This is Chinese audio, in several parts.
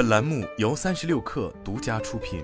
本栏目由三十六氪独家出品。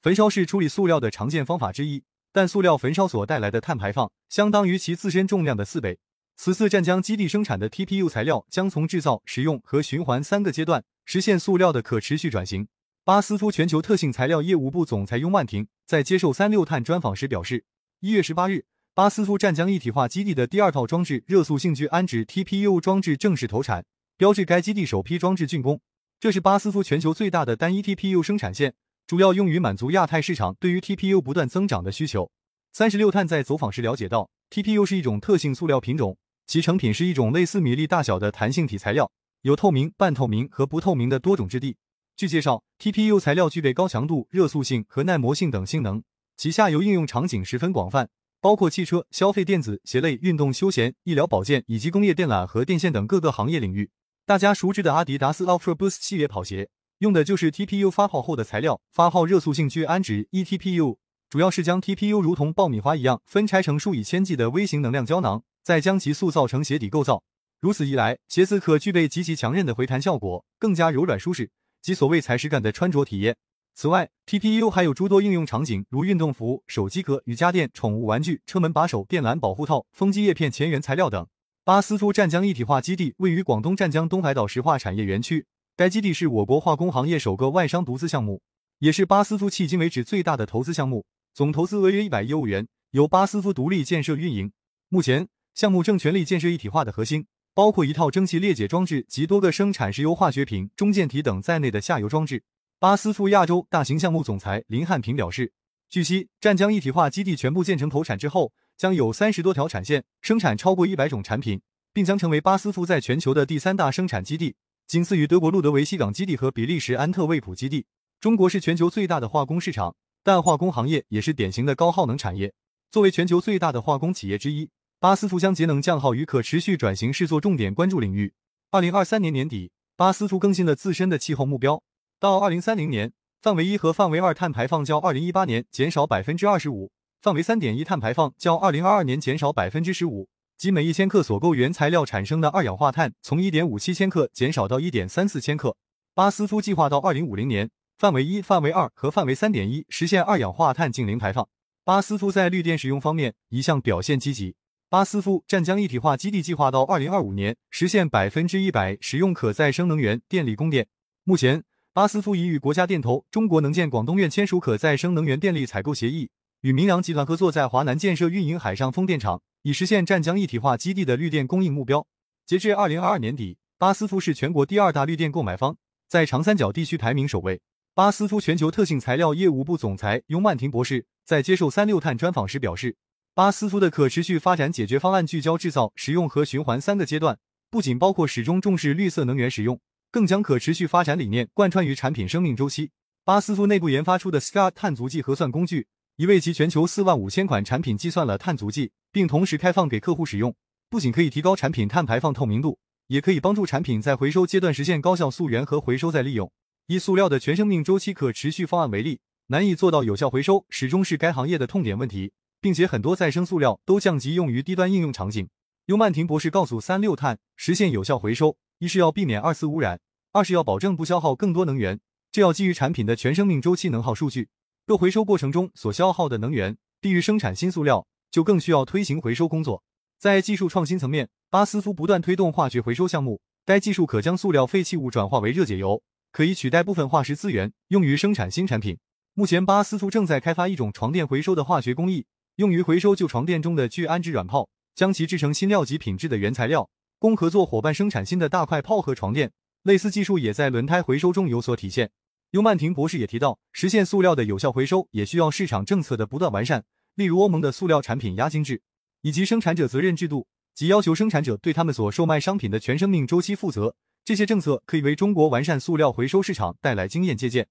焚烧是处理塑料的常见方法之一，但塑料焚烧所带来的碳排放相当于其自身重量的四倍。此次湛江基地生产的 TPU 材料将从制造、使用和循环三个阶段实现塑料的可持续转型。巴斯夫全球特性材料业务部总裁雍万婷在接受三六碳专访时表示，一月十八日。巴斯夫湛江一体化基地的第二套装置热塑性聚氨酯 TPU 装置正式投产，标志该基地首批装置竣工。这是巴斯夫全球最大的单一 TPU 生产线，主要用于满足亚太市场对于 TPU 不断增长的需求。三十六碳在走访时了解到，TPU 是一种特性塑料品种，其成品是一种类似米粒大小的弹性体材料，有透明、半透明和不透明的多种质地。据介绍，TPU 材料具备高强度、热塑性和耐磨性等性能，其下游应用场景十分广泛。包括汽车、消费电子、鞋类、运动休闲、医疗保健以及工业电缆和电线等各个行业领域。大家熟知的阿迪达斯 Ultra Boost 系列跑鞋，用的就是 TPU 发泡后的材料——发泡热塑性聚氨酯 （eTPU），主要是将 TPU 如同爆米花一样分拆成数以千计的微型能量胶囊，再将其塑造成鞋底构造。如此一来，鞋子可具备极其强韧的回弹效果，更加柔软舒适，即所谓踩实感的穿着体验。此外，TPU 还有诸多应用场景，如运动服、手机壳、瑜伽垫、宠物玩具、车门把手、电缆保护套、风机叶片前缘材料等。巴斯夫湛江一体化基地位于广东湛江东海岛石化产业园区，该基地是我国化工行业首个外商独资项目，也是巴斯夫迄今为止最大的投资项目，总投资额约一百亿欧元，由巴斯夫独立建设运营。目前，项目正全力建设一体化的核心，包括一套蒸汽裂解装置及多个生产石油化学品、中间体等在内的下游装置。巴斯夫亚洲大型项目总裁林汉平表示，据悉，湛江一体化基地全部建成投产之后，将有三十多条产线，生产超过一百种产品，并将成为巴斯夫在全球的第三大生产基地，仅次于德国路德维希港基地和比利时安特卫普基地。中国是全球最大的化工市场，但化工行业也是典型的高耗能产业。作为全球最大的化工企业之一，巴斯夫将节能降耗与可持续转型视作重点关注领域。二零二三年年底，巴斯夫更新了自身的气候目标。到二零三零年，范围一和范围二碳排放较二零一八年减少百分之二十五，范围三点一碳排放较二零二二年减少百分之十五，即每一千克所购原材料产生的二氧化碳从一点五七千克减少到一点三四千克。巴斯夫计划到二零五零年，范围一、范围二和范围三点一实现二氧化碳净零排放。巴斯夫在绿电使用方面一向表现积极。巴斯夫湛江一体化基地计划到二零二五年实现百分之一百使用可再生能源电力供电。目前。巴斯夫已与国家电投、中国能建广东院签署可再生能源电力采购协议，与明阳集团合作在华南建设运营海上风电场，以实现湛江一体化基地的绿电供应目标。截至二零二二年底，巴斯夫是全国第二大绿电购买方，在长三角地区排名首位。巴斯夫全球特性材料业务部总裁雍曼婷博士在接受三六碳专访时表示，巴斯夫的可持续发展解决方案聚焦制造、使用和循环三个阶段，不仅包括始终重视绿色能源使用。更将可持续发展理念贯穿于产品生命周期。巴斯夫内部研发出的 SCAR 碳足迹核算工具，已为其全球四万五千款产品计算了碳足迹，并同时开放给客户使用。不仅可以提高产品碳排放透明度，也可以帮助产品在回收阶段实现高效溯源和回收再利用。以塑料的全生命周期可持续方案为例，难以做到有效回收，始终是该行业的痛点问题，并且很多再生塑料都降级用于低端应用场景。尤曼婷博士告诉三六碳，实现有效回收。一是要避免二次污染，二是要保证不消耗更多能源。这要基于产品的全生命周期能耗数据。若回收过程中所消耗的能源低于生产新塑料，就更需要推行回收工作。在技术创新层面，巴斯夫不断推动化学回收项目。该技术可将塑料废弃物转化为热解油，可以取代部分化石资源，用于生产新产品。目前，巴斯夫正在开发一种床垫回收的化学工艺，用于回收旧床垫中的聚氨酯软泡，将其制成新料级品质的原材料。供合作伙伴生产新的大块泡和床垫，类似技术也在轮胎回收中有所体现。尤曼婷博士也提到，实现塑料的有效回收也需要市场政策的不断完善，例如欧盟的塑料产品押金制，以及生产者责任制度，即要求生产者对他们所售卖商品的全生命周期负责。这些政策可以为中国完善塑料回收市场带来经验借鉴。